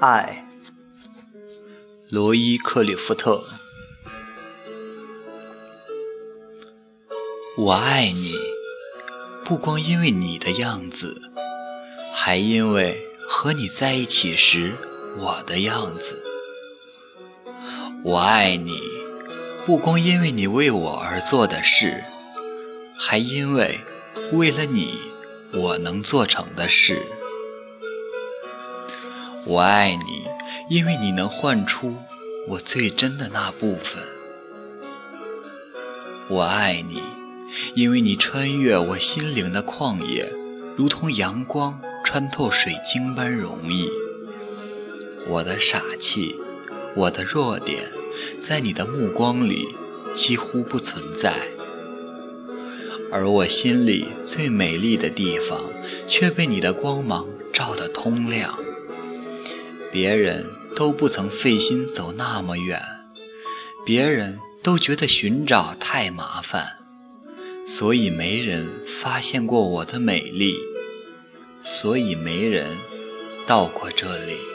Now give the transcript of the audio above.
爱，罗伊·克里夫特。我爱你，不光因为你的样子，还因为和你在一起时我的样子。我爱你，不光因为你为我而做的事，还因为为了你我能做成的事。我爱你，因为你能唤出我最真的那部分。我爱你，因为你穿越我心灵的旷野，如同阳光穿透水晶般容易。我的傻气，我的弱点，在你的目光里几乎不存在，而我心里最美丽的地方，却被你的光芒照得通亮。别人都不曾费心走那么远，别人都觉得寻找太麻烦，所以没人发现过我的美丽，所以没人到过这里。